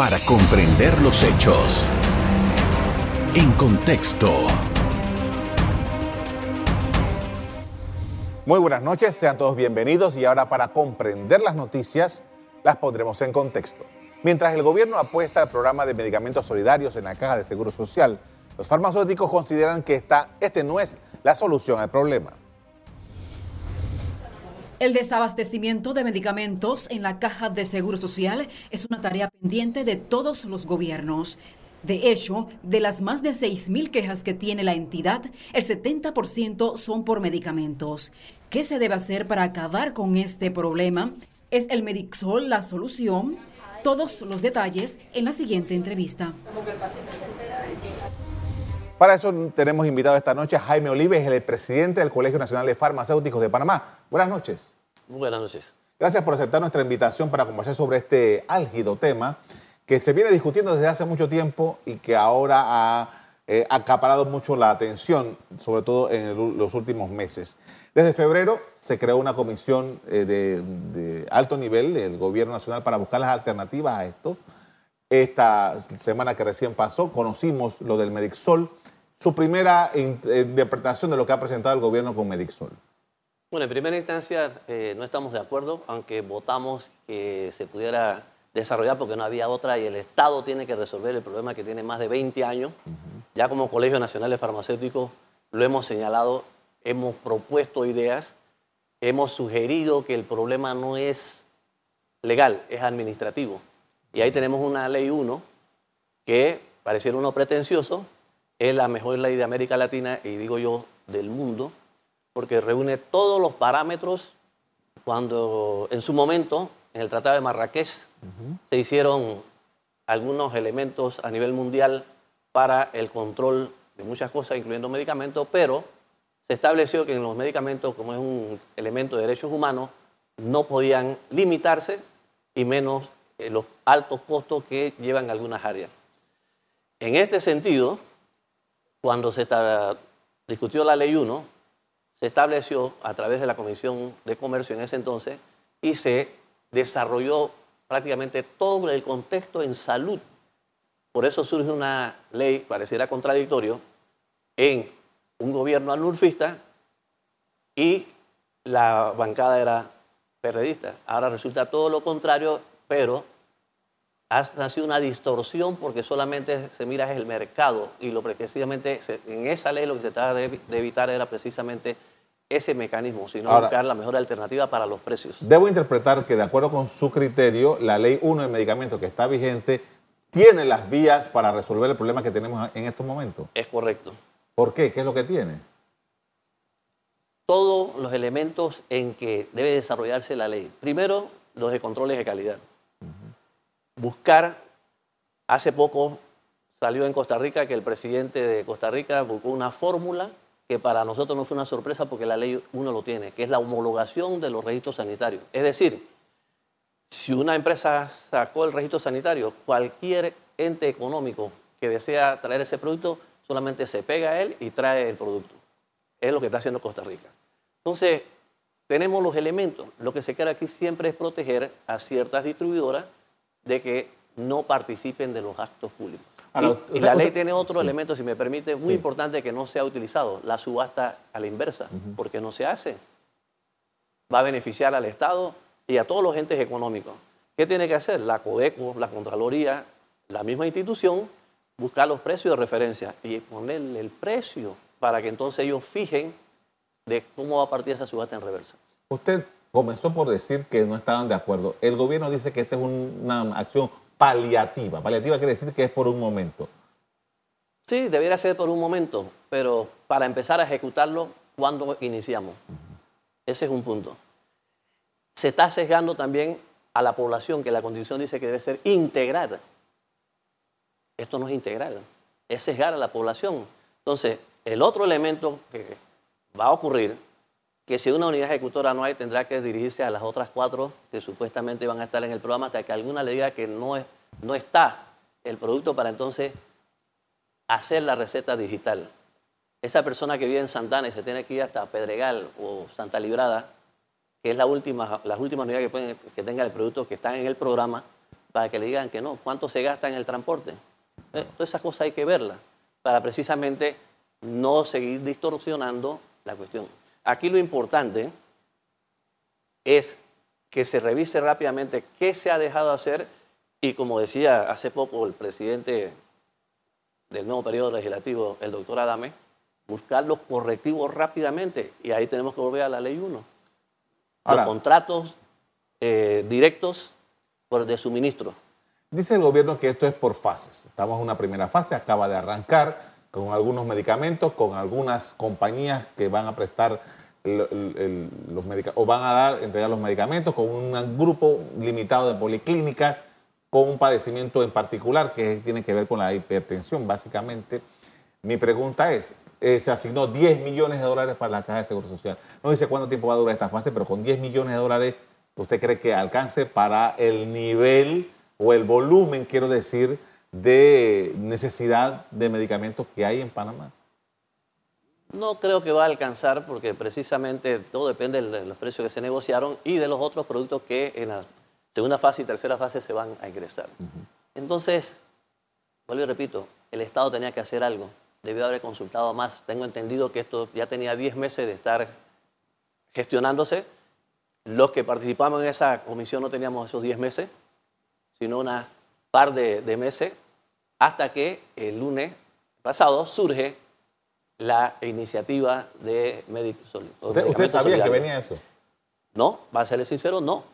para comprender los hechos. En contexto. Muy buenas noches, sean todos bienvenidos y ahora para comprender las noticias las pondremos en contexto. Mientras el gobierno apuesta al programa de medicamentos solidarios en la caja de Seguro Social, los farmacéuticos consideran que esta, este no es la solución al problema. El desabastecimiento de medicamentos en la caja de Seguro Social es una tarea pendiente de todos los gobiernos. De hecho, de las más de 6.000 quejas que tiene la entidad, el 70% son por medicamentos. ¿Qué se debe hacer para acabar con este problema? ¿Es el Medixol la solución? Todos los detalles en la siguiente entrevista. Para eso tenemos invitado esta noche a Jaime Olives, el presidente del Colegio Nacional de Farmacéuticos de Panamá. Buenas noches. Buenas noches. Gracias por aceptar nuestra invitación para conversar sobre este álgido tema que se viene discutiendo desde hace mucho tiempo y que ahora ha eh, acaparado mucho la atención, sobre todo en los últimos meses. Desde febrero se creó una comisión eh, de, de, alto nivel del Gobierno Nacional para buscar las alternativas a esto. Esta semana que recién pasó conocimos lo del Medixol su primera interpretación de lo que ha presentado el gobierno con Medixol. Bueno, en primera instancia eh, no estamos de acuerdo, aunque votamos que se pudiera desarrollar porque no había otra y el Estado tiene que resolver el problema que tiene más de 20 años. Ya como Colegio Nacional de Farmacéuticos lo hemos señalado, hemos propuesto ideas, hemos sugerido que el problema no es legal, es administrativo. Y ahí tenemos una ley 1 que pareciera uno pretencioso, es la mejor ley de América Latina y digo yo del mundo, porque reúne todos los parámetros cuando en su momento, en el Tratado de Marrakech, se hicieron algunos elementos a nivel mundial para el control de muchas cosas, incluyendo medicamentos, pero se estableció que en los medicamentos, como es un elemento de derechos humanos, no podían limitarse y menos eh, los altos costos que llevan algunas áreas. En este sentido, cuando se discutió la ley 1, se estableció a través de la Comisión de Comercio en ese entonces y se desarrolló prácticamente todo el contexto en salud. Por eso surge una ley, pareciera contradictorio, en un gobierno anulfista y la bancada era periodista. Ahora resulta todo lo contrario, pero ha nacido una distorsión porque solamente se mira el mercado y lo precisamente en esa ley lo que se trataba de, evitar era precisamente ese mecanismo, sino buscar la mejor alternativa para los precios. Debo interpretar que de acuerdo con su criterio, la ley 1 del medicamento que está vigente tiene las vías para resolver el problema que tenemos en estos momentos. Es correcto. ¿Por qué? ¿Qué es lo que tiene? Todos los elementos en que debe desarrollarse la ley. Primero, los de controles de calidad buscar, hace poco salió en Costa Rica que el presidente de Costa Rica buscó una fórmula que para nosotros no fue una sorpresa porque la ley uno lo tiene, que es la homologación de los registros sanitarios. Es decir, si una empresa sacó el registro sanitario, cualquier ente económico que desea traer ese producto solamente se pega a él y trae el producto. Es lo que está haciendo Costa Rica. Entonces, tenemos los elementos. Lo que se quiere aquí siempre es proteger a ciertas distribuidoras de que no participen de los actos públicos. Y, la ley tiene otro elemento, si me permite, muy importante que no sea utilizado, la subasta a la inversa, porque no se hace. Va a beneficiar al Estado y a todos los entes económicos. ¿Qué tiene que hacer? La CODECO, la Contraloría, la misma institución, buscar los precios de referencia y ponerle el precio para que entonces ellos fijen de cómo va a partir esa subasta en reversa. Usted comenzó por decir que no estaban de acuerdo. El gobierno dice que esta es una acción paliativa. Paliativa quiere decir que es por un momento. Sí, debería ser por un momento, pero para empezar a ejecutarlo, ¿cuándo iniciamos? Ese es un punto. Se está sesgando también a la población, que la condición dice que debe ser integrada. Esto no es integral, es sesgar a la población. Entonces, el otro elemento que va a ocurrir que si una unidad ejecutora no hay, tendrá que dirigirse a las otras cuatro que supuestamente van a estar en el programa hasta que alguna le diga que no, no está el producto para entonces hacer la receta digital. Esa persona que vive en Santana y se tiene que ir hasta Pedregal o Santa Librada, que es la última, las últimas unidades que, que tenga el producto que están en el programa, para que le digan que no. ¿Cuánto se gasta en el transporte? Eh, todas esas cosas hay que verlas para precisamente no seguir distorsionando la cuestión. Aquí lo importante es que se revise rápidamente qué se ha dejado hacer y como decía hace poco el presidente del nuevo periodo legislativo, el doctor Adame, buscar los correctivos rápidamente y ahí tenemos que volver a la ley 1. Los contratos eh, directos por de suministro. Dice el gobierno que esto es por fases. Estamos en una primera fase, acaba de arrancar con algunos medicamentos, con algunas compañías que van a prestar los medicamentos o van a dar, entregar los medicamentos con un grupo limitado de policlínicas con un padecimiento en particular que tiene que ver con la hipertensión, básicamente. Mi pregunta es, eh, se asignó 10 millones de dólares para la Caja de Seguro Social. No dice cuánto tiempo va a durar esta fase, pero con 10 millones de dólares, ¿usted cree que alcance para el nivel o el volumen, quiero decir, de necesidad de medicamentos que hay en Panamá? No creo que va a alcanzar porque precisamente todo depende de los precios que se negociaron y de los otros productos que en la segunda fase y tercera fase se van a ingresar. Entonces, vuelvo y repito, el Estado tenía que hacer algo, debió haber consultado más. Tengo entendido que esto ya tenía 10 meses de estar gestionándose. Los que participamos en esa comisión no teníamos esos 10 meses, sino una par de, meses, hasta que el lunes pasado surge la iniciativa de Médicos ¿Usted, ¿Usted sabía que venía eso? No, para serle sincero, no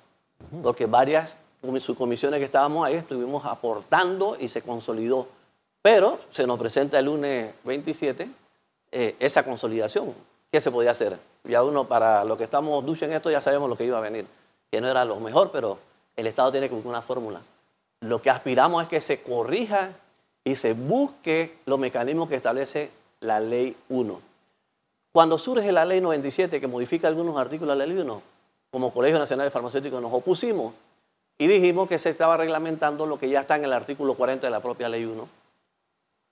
porque varias subcomisiones que estábamos ahí estuvimos aportando y se consolidó. Pero se nos presenta el lunes 27 eh, esa consolidación. ¿Qué se podía hacer? Ya uno, para lo que estamos ducha en esto, ya sabemos lo que iba a venir. Que no era lo mejor, pero el Estado tiene que buscar una fórmula. Lo que aspiramos es que se corrija y se busque los mecanismos que establece la Ley 1. Cuando surge la Ley 97, que modifica algunos artículos de la Ley 1, como Colegio Nacional de Farmacéuticos nos opusimos y dijimos que se estaba reglamentando lo que ya está en el artículo 40 de la propia Ley 1,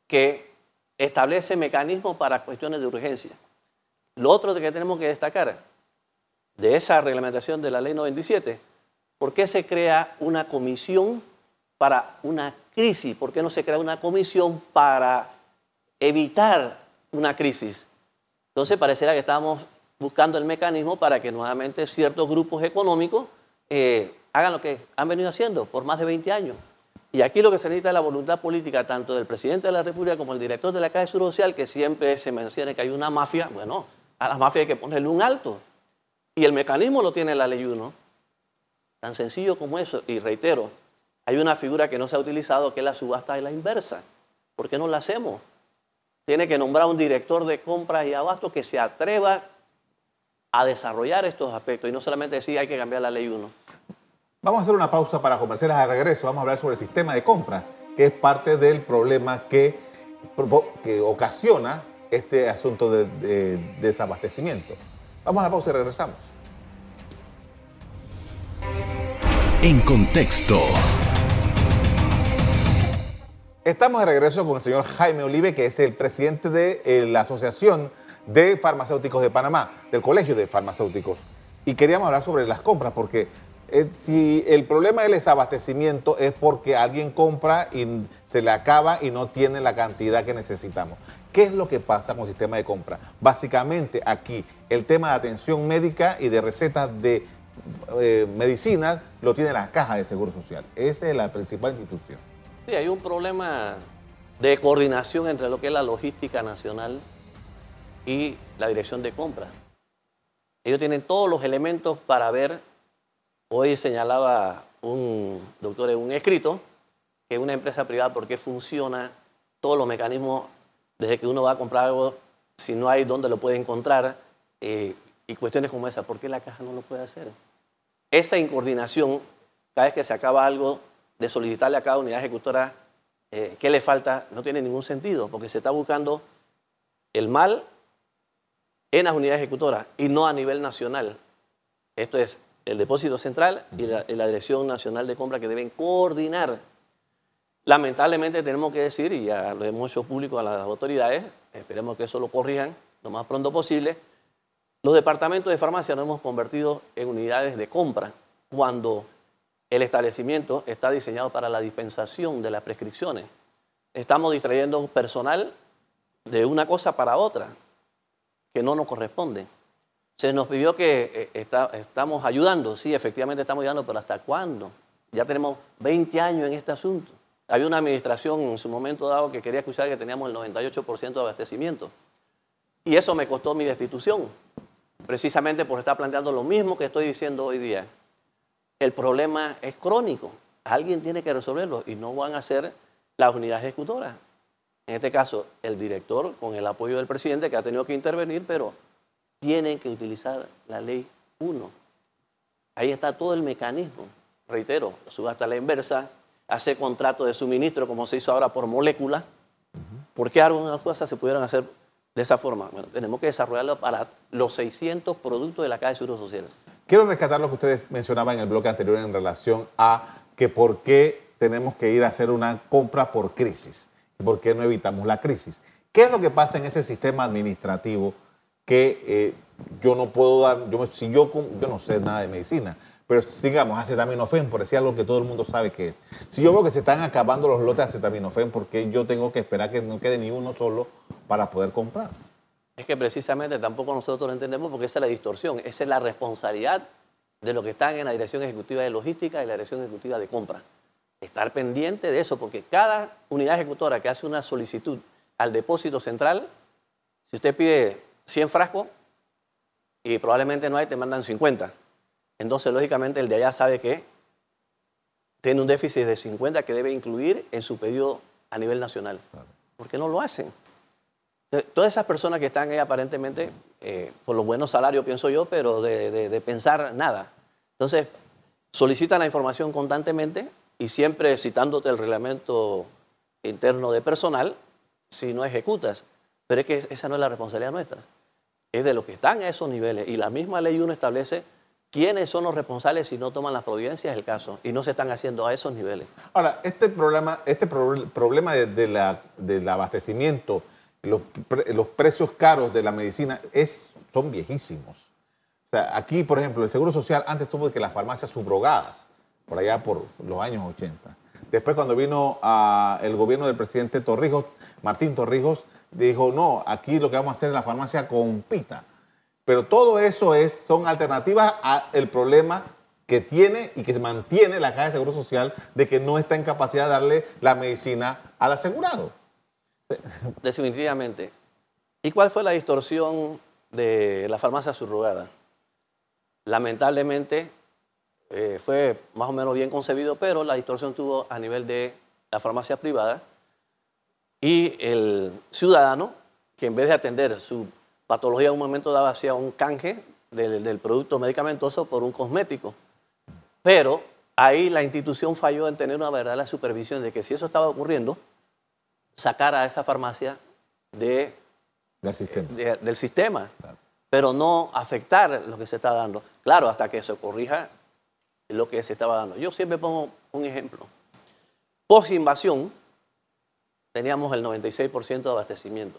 que establece mecanismos para cuestiones de urgencia. Lo otro que tenemos que destacar de esa reglamentación de la Ley 97, ¿por qué se crea una comisión para una crisis? ¿Por qué no se crea una comisión para evitar una crisis? Entonces pareciera que estamos buscando el mecanismo para que nuevamente ciertos grupos económicos eh, hagan lo que han venido haciendo por más de 20 años. Y aquí lo que se necesita es la voluntad política tanto del presidente de la República como el director de la Caja Social, que siempre se menciona que hay una mafia. Bueno, a la mafia hay que ponerle un alto. Y el mecanismo lo tiene la ley 1. Tan sencillo como eso. Y reitero, hay una figura que no se ha utilizado que es la subasta de la inversa. ¿Por qué no la hacemos? Tiene que nombrar un director de compras y abasto que se atreva a desarrollar estos aspectos y no solamente decir hay que cambiar la ley 1. Vamos a hacer una pausa para comerciales de regreso. Vamos a hablar sobre el sistema de compra, que es parte del problema que, que ocasiona este asunto de, desabastecimiento. Vamos a la pausa y regresamos. En contexto. Estamos de regreso con el señor Jaime Olive, que es el presidente de eh, la Asociación de Farmacéuticos de Panamá, del Colegio de Farmacéuticos. Y queríamos hablar sobre las compras, porque eh, si el problema del desabastecimiento es porque alguien compra y se le acaba y no tiene la cantidad que necesitamos. ¿Qué es lo que pasa con el sistema de compra? Básicamente aquí el tema de atención médica y de recetas de eh, medicinas lo tiene la Caja de Seguro Social. Esa es la principal institución. Sí, hay un problema de coordinación entre lo que es la logística nacional y la dirección de compra. Ellos tienen todos los elementos para ver, hoy señalaba un doctor en un escrito, que una empresa privada, ¿por qué funciona todos los mecanismos desde que uno va a comprar algo, si no hay dónde lo puede encontrar, eh, y cuestiones como esa, ¿por qué la caja no lo puede hacer? Esa incoordinación, cada vez que se acaba algo, de solicitarle a cada unidad ejecutora eh, qué le falta, no tiene ningún sentido, porque se está buscando el mal en las unidades ejecutoras y no a nivel nacional. Esto es el depósito central y la, Dirección Nacional de Compra que deben coordinar. Lamentablemente tenemos que decir, y ya lo hemos hecho público a las autoridades, esperemos que eso lo corrijan lo más pronto posible, los departamentos de farmacia nos hemos convertido en unidades de compra cuando el establecimiento está diseñado para la dispensación de las prescripciones. Estamos distrayendo personal de una cosa para otra que no nos corresponde. Se nos pidió que eh, estamos ayudando, sí, efectivamente estamos ayudando, pero ¿hasta cuándo? Ya tenemos 20 años en este asunto. Había una administración en su momento dado que quería escuchar que teníamos el 98% de abastecimiento. Y eso me costó mi destitución, precisamente por estar planteando lo mismo que estoy diciendo hoy día. El problema es crónico. Alguien tiene que resolverlo y no van a ser las unidades ejecutoras. En este caso, el director, con el apoyo del presidente, que ha tenido que intervenir, pero tienen que utilizar la ley 1. Ahí está todo el mecanismo. Reitero, subasta la inversa, hacer contrato de suministro como se hizo ahora por molécula. ¿Por qué algunas cosas se pudieron hacer de esa forma? Bueno, tenemos que desarrollarlo para los 600 productos de la Caja de Seguro Social. Quiero rescatar lo que ustedes mencionaban en el bloque anterior en relación a que por qué tenemos que ir a hacer una compra por crisis por qué no evitamos la crisis. ¿Qué es lo que pasa en ese sistema administrativo que eh, yo no puedo dar, yo, si yo, yo no sé nada de medicina, pero digamos, acetaminofén, por decir algo que todo el mundo sabe que es. Si yo veo que se están acabando los lotes de acetaminofén, ¿por qué yo tengo que esperar que no quede ni uno solo para poder comprar? Es que precisamente tampoco nosotros lo entendemos porque esa es la distorsión, esa es la responsabilidad de lo que están en la Dirección Ejecutiva de Logística y la Dirección Ejecutiva de Compra. Estar pendiente de eso, porque cada unidad ejecutora que hace una solicitud al depósito central, si usted pide 100 frascos y probablemente no hay, te mandan 50. Entonces, lógicamente, el de allá sabe que tiene un déficit de 50 que debe incluir en su pedido a nivel nacional. ¿Por qué no lo hacen? Todas esas personas que están ahí aparentemente eh, por los buenos salarios, pienso yo, pero de, pensar nada. Entonces, solicitan la información constantemente y siempre citándote el reglamento interno de personal si no ejecutas. Pero es que esa no es la responsabilidad nuestra. Es de los que están a esos niveles. Y la misma ley 1 establece quiénes son los responsables si no toman las providencias del caso. Y no se están haciendo a esos niveles. Ahora, este problema, este problema del abastecimiento los, precios caros de la medicina es, son viejísimos. O sea, aquí, por ejemplo, el Seguro Social antes tuvo que las farmacias subrogadas, por allá por los años 80. Después, cuando vino el gobierno del presidente Torrijos, Martín Torrijos, dijo, no, aquí lo que vamos a hacer en la farmacia compita. Pero todo eso es, son alternativas al problema que tiene y que mantiene la Caja de Seguro Social de que no está en capacidad de darle la medicina al asegurado. Definitivamente. ¿Y cuál fue la distorsión de la farmacia subrogada? Lamentablemente eh, fue más o menos bien concebido, pero la distorsión tuvo a nivel de la farmacia privada y el ciudadano, que en vez de atender su patología en un momento daba hacia un canje del producto medicamentoso por un cosmético. Pero ahí la institución falló en tener una verdadera supervisión de que si eso estaba ocurriendo, sacar a esa farmacia de, del sistema, pero no afectar lo que se está dando. Claro, hasta que se corrija lo que se estaba dando. Yo siempre pongo un ejemplo. Post invasión teníamos el 96% de abastecimiento.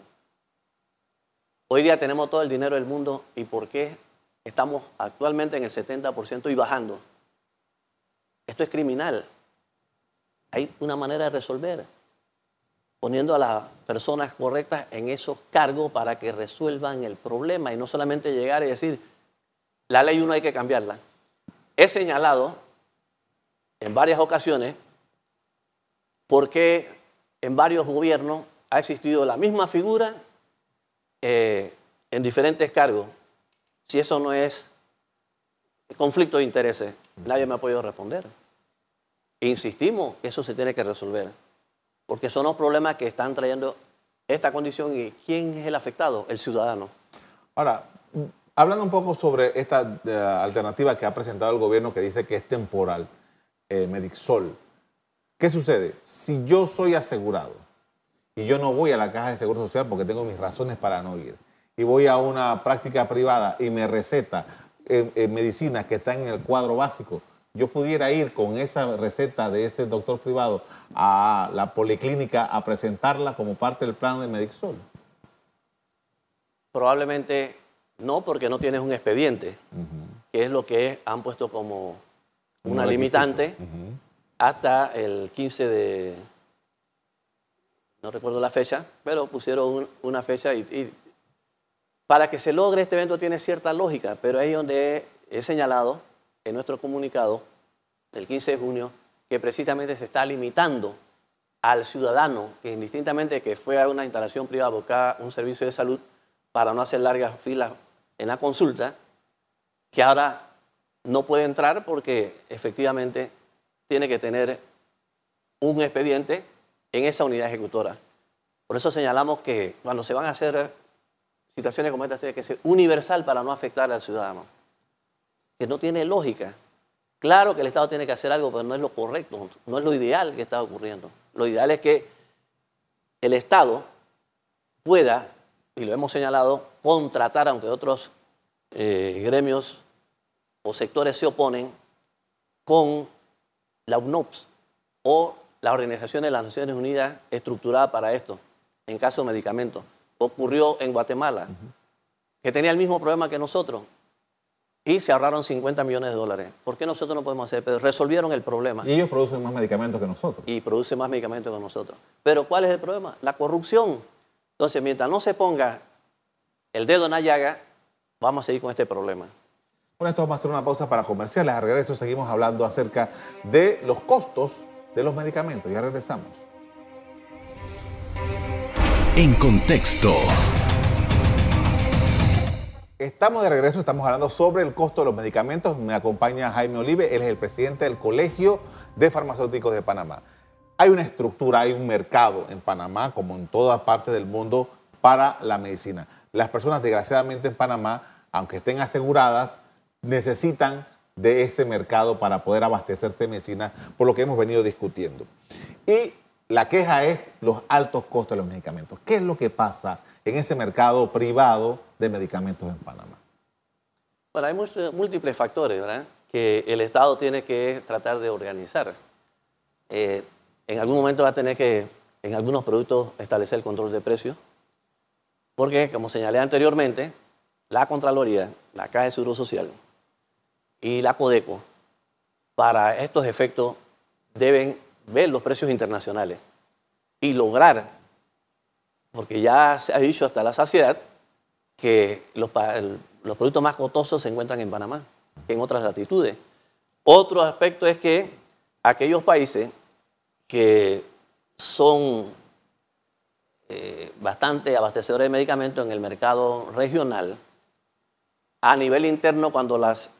Hoy día tenemos todo el dinero del mundo y ¿por qué estamos actualmente en el 70% y bajando? Esto es criminal. Hay una manera de resolver poniendo a las personas correctas en esos cargos para que resuelvan el problema y no solamente llegar y decir, la ley 1 hay que cambiarla. He señalado en varias ocasiones por qué en varios gobiernos ha existido la misma figura eh, en diferentes cargos. Si eso no es conflicto de intereses, nadie me ha podido responder. Insistimos que eso se tiene que resolver porque son los problemas que están trayendo esta condición y quién es el afectado, el ciudadano. Ahora, hablando un poco sobre esta eh, alternativa que ha presentado el gobierno que dice que es temporal, eh, Medixol, ¿qué sucede? Si yo soy asegurado y yo no voy a la caja de seguro social porque tengo mis razones para no ir, y voy a una práctica privada y me receta eh, medicina que está en el cuadro básico, yo pudiera ir con esa receta de ese doctor privado a la policlínica a presentarla como parte del plan de Medixol? Probablemente no, porque no tienes un expediente, que es lo que han puesto como una Un limitante hasta el 15 de, no recuerdo la fecha, pero pusieron un- una fecha y, y para que se logre este evento tiene cierta lógica, pero ahí es donde he señalado en nuestro comunicado del 15 de junio que precisamente se está limitando al ciudadano que indistintamente que fue a una instalación privada a buscar un servicio de salud para no hacer largas filas en la consulta, que ahora no puede entrar porque efectivamente tiene que tener un expediente en esa unidad ejecutora. Por eso señalamos que cuando se van a hacer situaciones como esta, tiene que ser universal para no afectar al ciudadano. Que no tiene lógica. Claro que el Estado tiene que hacer algo, pero no es lo correcto, no es lo ideal que está ocurriendo. Lo ideal es que el Estado pueda, y lo hemos señalado, contratar, aunque otros eh, gremios o sectores se oponen, con la UNOPS o la Organización de las Naciones Unidas estructurada para esto, en caso de medicamentos. Ocurrió en Guatemala, que tenía el mismo problema que nosotros, y se ahorraron 50 millones de dólares. ¿Por qué nosotros no podemos hacer? Pero resolvieron el problema Y ellos producen más medicamentos que nosotros. y produce más medicamentos que nosotros. Pero ¿cuál es el problema? La corrupción. Entonces, mientras no se ponga el dedo en la llaga, vamos a seguir con este problema. Bueno, esto vamos a hacer una pausa para comerciales. Al regreso seguimos hablando acerca de los costos de los medicamentos. Ya regresamos. En contexto. Estamos de regreso, estamos hablando sobre el costo de los medicamentos. Me acompaña Jaime Olive, él es el presidente del Colegio de Farmacéuticos de Panamá. Hay una estructura, hay un mercado en Panamá, como en todas partes del mundo, para la medicina. Las personas, desgraciadamente, en Panamá, aunque estén aseguradas, necesitan de ese mercado para poder abastecerse de medicina, por lo que hemos venido discutiendo. Y la queja es los altos costos de los medicamentos. ¿Qué es lo que pasa en ese mercado privado de medicamentos en Panamá? Bueno, hay muchos- múltiples factores ¿verdad? que el Estado tiene que tratar de organizar. Eh, en algún momento va a tener que, en algunos productos, establecer el control de precios, porque, como señalé anteriormente, la Contraloría, la Caja de Seguro Social y la Codeco, para estos efectos, deben ver los precios internacionales y lograr, porque ya se ha dicho hasta la saciedad, que los, productos más costosos se encuentran en Panamá que en otras latitudes. Otro aspecto es que aquellos países que son eh, bastante abastecedores de medicamentos en el mercado regional, a nivel interno, cuando las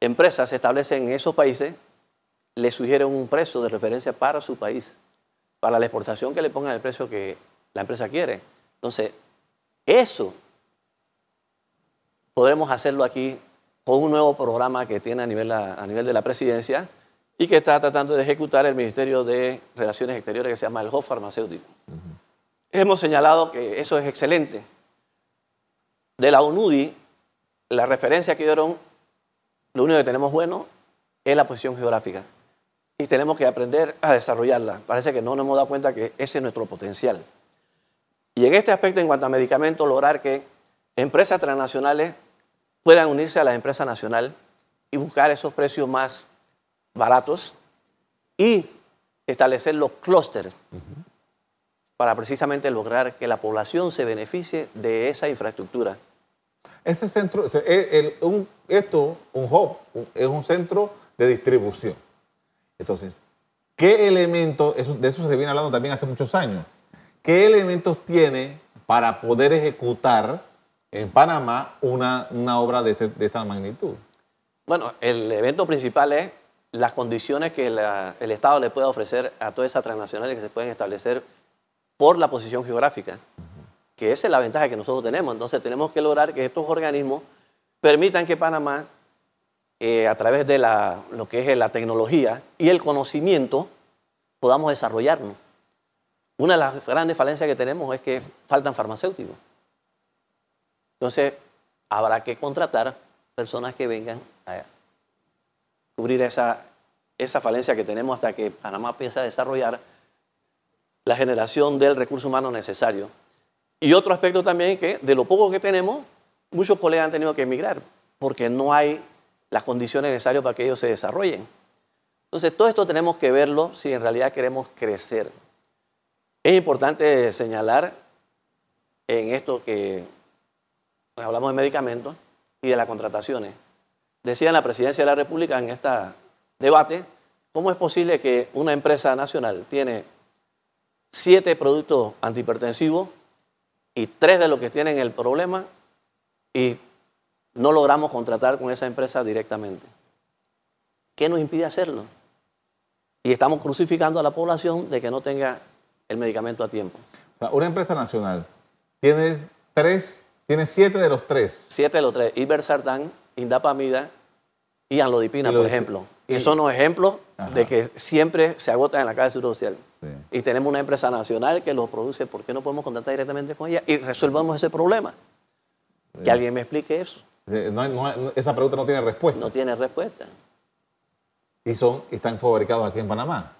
empresas se establecen en esos países, le sugieren un precio de referencia para su país, para la exportación que le pongan el precio que la empresa quiere. Entonces, eso podremos hacerlo aquí con un nuevo programa que tiene a nivel, a, nivel de la presidencia y que está tratando de ejecutar el Ministerio de Relaciones Exteriores que se llama el HOF farmacéutico. Hemos señalado que eso es excelente. De la UNUDI, la referencia que dieron, lo único que tenemos bueno es la posición geográfica. Y tenemos que aprender a desarrollarla. Parece que no nos hemos dado cuenta que ese es nuestro potencial. Y en este aspecto, en cuanto a medicamentos, lograr que empresas transnacionales puedan unirse a la empresa nacional y buscar esos precios más baratos y establecer los clústeres para precisamente lograr que la población se beneficie de esa infraestructura. Ese centro, el- el- un- esto, un hub, es un centro de distribución. Entonces, ¿qué elementos, eso- de eso se viene hablando también hace muchos años, qué elementos tiene para poder ejecutar en Panamá una, obra de, este- de esta magnitud? Bueno, el evento principal es las condiciones que el Estado le pueda ofrecer a todas esas transnacionales que se pueden establecer por la posición geográfica, que esa es la ventaja que nosotros tenemos. Entonces tenemos que lograr que estos organismos permitan que Panamá, eh, a través de lo que es la tecnología y el conocimiento, podamos desarrollarnos. Una de las grandes falencias que tenemos es que faltan farmacéuticos. Entonces, habrá que contratar personas que vengan a cubrir esa, esa falencia que tenemos hasta que Panamá empiece a desarrollar la generación del recurso humano necesario. Y otro aspecto también es que de lo poco que tenemos, muchos colegas han tenido que emigrar porque no hay las condiciones necesarias para que ellos se desarrollen. Entonces, todo esto tenemos que verlo si en realidad queremos crecer. Es importante señalar en esto que pues, hablamos de medicamentos y de las contrataciones. Decía la presidencia de la República en este debate, ¿cómo es posible que una empresa nacional tiene siete productos antihipertensivos y tres de los que tienen el problema y no logramos contratar con esa empresa directamente? ¿Qué nos impide hacerlo? Y estamos crucificando a la población de que no tenga el medicamento a tiempo. una empresa nacional tiene tres, tiene siete de los tres. Siete de los tres. Ibersartán, Indapamida y Anlodipina, por ejemplo. Y son los ejemplos de que siempre se agotan en la caja de seguro social. Y tenemos una empresa nacional que los produce. ¿Por qué no podemos contratar directamente con ella y resolvamos ese problema? Que alguien me explique eso. esa pregunta no tiene respuesta. No tiene respuesta y son, están fabricados aquí en Panamá,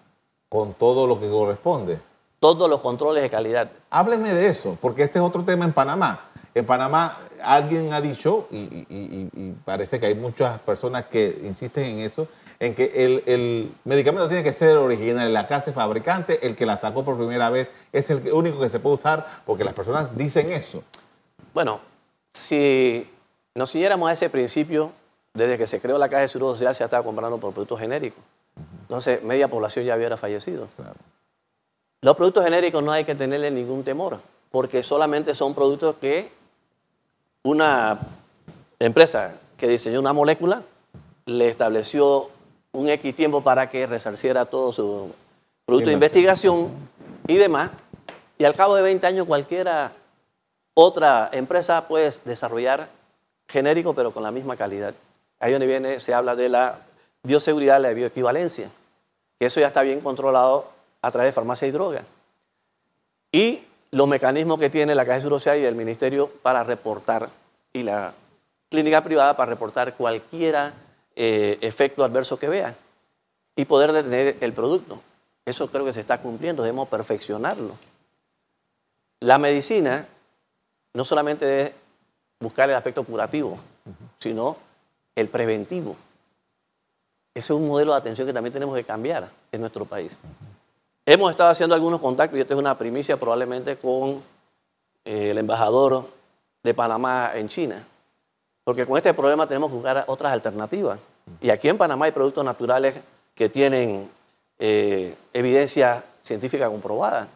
con todo lo que corresponde. Todos los controles de calidad. Hábleme de eso, porque este es otro tema en Panamá. En Panamá alguien ha dicho, y, parece que hay muchas personas que insisten en eso, en que el, medicamento tiene que ser original, la casa fabricante, el que la sacó por primera vez, es el único que se puede usar, porque las personas dicen eso. Bueno, si nos siguiéramos a ese principio, desde que se creó la Caja de Seguro Social se ha estado comprando por productos genéricos. Entonces, media población ya hubiera fallecido. Los productos genéricos no hay que tenerle ningún temor, porque solamente son productos que una empresa que diseñó una molécula le estableció un X tiempo para que resarciera todo su producto de investigación y demás. Y al cabo de 20 años cualquiera otra empresa puede desarrollar genérico pero con la misma calidad. Ahí donde viene, se habla de la bioseguridad, la bioequivalencia, que eso ya está bien controlado a través de farmacia y droga. Y los mecanismos que tiene la Caja de Seguro y el Ministerio para reportar, y la clínica privada para reportar cualquier eh, efecto adverso que vea y poder detener el producto. Eso creo que se está cumpliendo, debemos perfeccionarlo. La medicina no solamente es buscar el aspecto curativo, sino el preventivo. Ese es un modelo de atención que también tenemos que cambiar en nuestro país. Hemos estado haciendo algunos contactos, y esto es una primicia probablemente con eh, el embajador de Panamá en China, porque con este problema tenemos que buscar otras alternativas. Y aquí en Panamá hay productos naturales que tienen eh, evidencia científica comprobada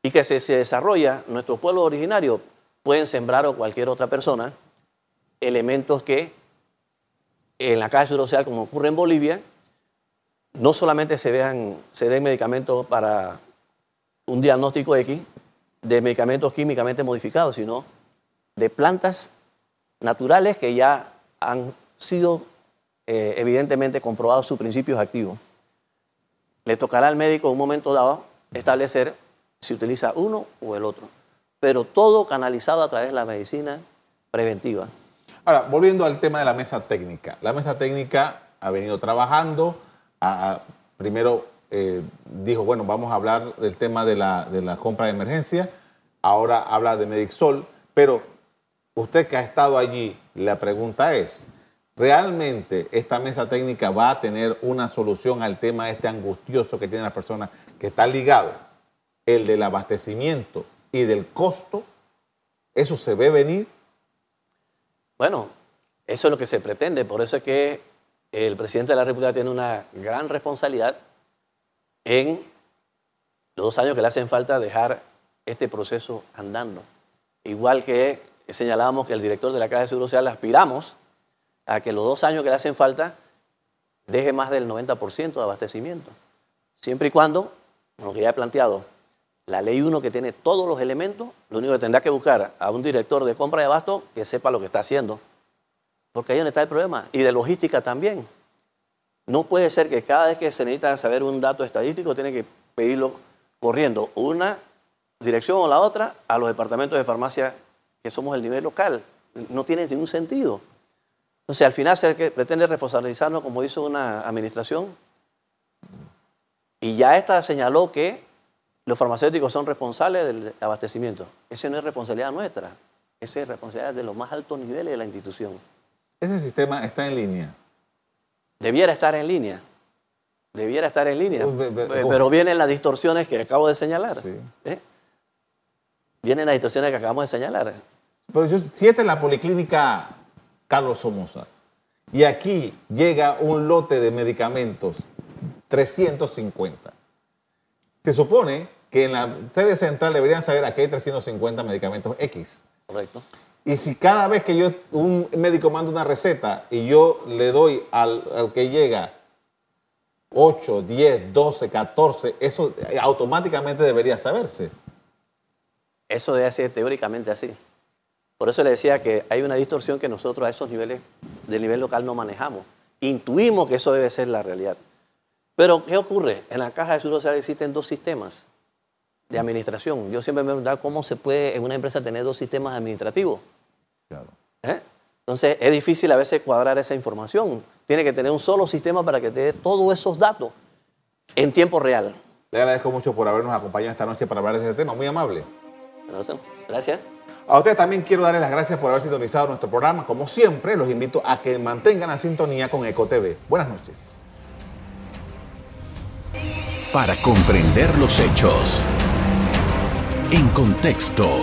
y que si se desarrolla, nuestros pueblos originarios pueden sembrar o cualquier otra persona elementos que en la caja social, como ocurre en Bolivia, no solamente se, den medicamentos para un diagnóstico X de medicamentos químicamente modificados, sino de plantas naturales que ya han sido eh, evidentemente comprobados sus principios activos. Le tocará al médico en un momento dado establecer si utiliza uno o el otro, pero todo canalizado a través de la medicina preventiva. Ahora, volviendo al tema de la mesa técnica. La mesa técnica ha venido trabajando. Primero eh, dijo, bueno, vamos a hablar del tema de la, de compra de emergencia. Ahora habla de Medixol. Pero usted que ha estado allí, la pregunta es, ¿realmente esta mesa técnica va a tener una solución al tema este angustioso que tienen las personas que está ligado? El del abastecimiento y del costo. ¿Eso se ve venir? Bueno, eso es lo que se pretende. Por eso es que el presidente de la República tiene una gran responsabilidad en los dos años que le hacen falta dejar este proceso andando. Igual que señalábamos que el director de la Caja de Seguro Social aspiramos a que los dos años que le hacen falta deje más del 90% de abastecimiento. Siempre y cuando, lo que ya he planteado, la ley 1 que tiene todos los elementos, lo único que tendrá que buscar a un director de compra de abasto que sepa lo que está haciendo. Porque ahí donde está el problema. Y de logística también. No puede ser que cada vez que se necesita saber un dato estadístico, tiene que pedirlo corriendo una dirección o la otra a los departamentos de farmacia que somos el nivel local. No tiene ningún sentido. Entonces, al final se pretende responsabilizarnos, como hizo una administración, y ya esta señaló que los farmacéuticos son responsables del abastecimiento. Esa no es responsabilidad nuestra, esa es responsabilidad de los más altos niveles de la institución. Ese sistema está en línea. debiera estar en línea. Debiera estar en línea. Pero vienen las distorsiones que acabo de señalar. Sí. ¿eh? Vienen las distorsiones que acabamos de señalar. Pero yo, si esta es la policlínica Carlos Somoza y aquí llega un lote de medicamentos, 350, se supone que en la sede central deberían saber aquí hay 350 medicamentos X. Correcto. Y si cada vez que yo, un médico manda una receta y yo le doy al, al que llega 8, 10, 12, 14, eso automáticamente debería saberse. Eso debe ser teóricamente así. Por eso le decía que hay una distorsión que nosotros a esos niveles del nivel local no manejamos. Intuimos que eso debe ser la realidad. Pero, ¿qué ocurre? En la Caja de Seguro Social existen dos sistemas de administración. Yo siempre me he preguntado cómo se puede en una empresa tener dos sistemas administrativos. Claro. ¿eh? Entonces, es difícil a veces cuadrar esa información. Tiene que tener un solo sistema para que te dé todos esos datos en tiempo real. Le agradezco mucho por habernos acompañado esta noche para hablar de este tema. Muy amable. Gracias. A ustedes también quiero darles las gracias por haber sintonizado nuestro programa. Como siempre, los invito a que mantengan la sintonía con EcoTV. Buenas noches. Para comprender los hechos. En contexto.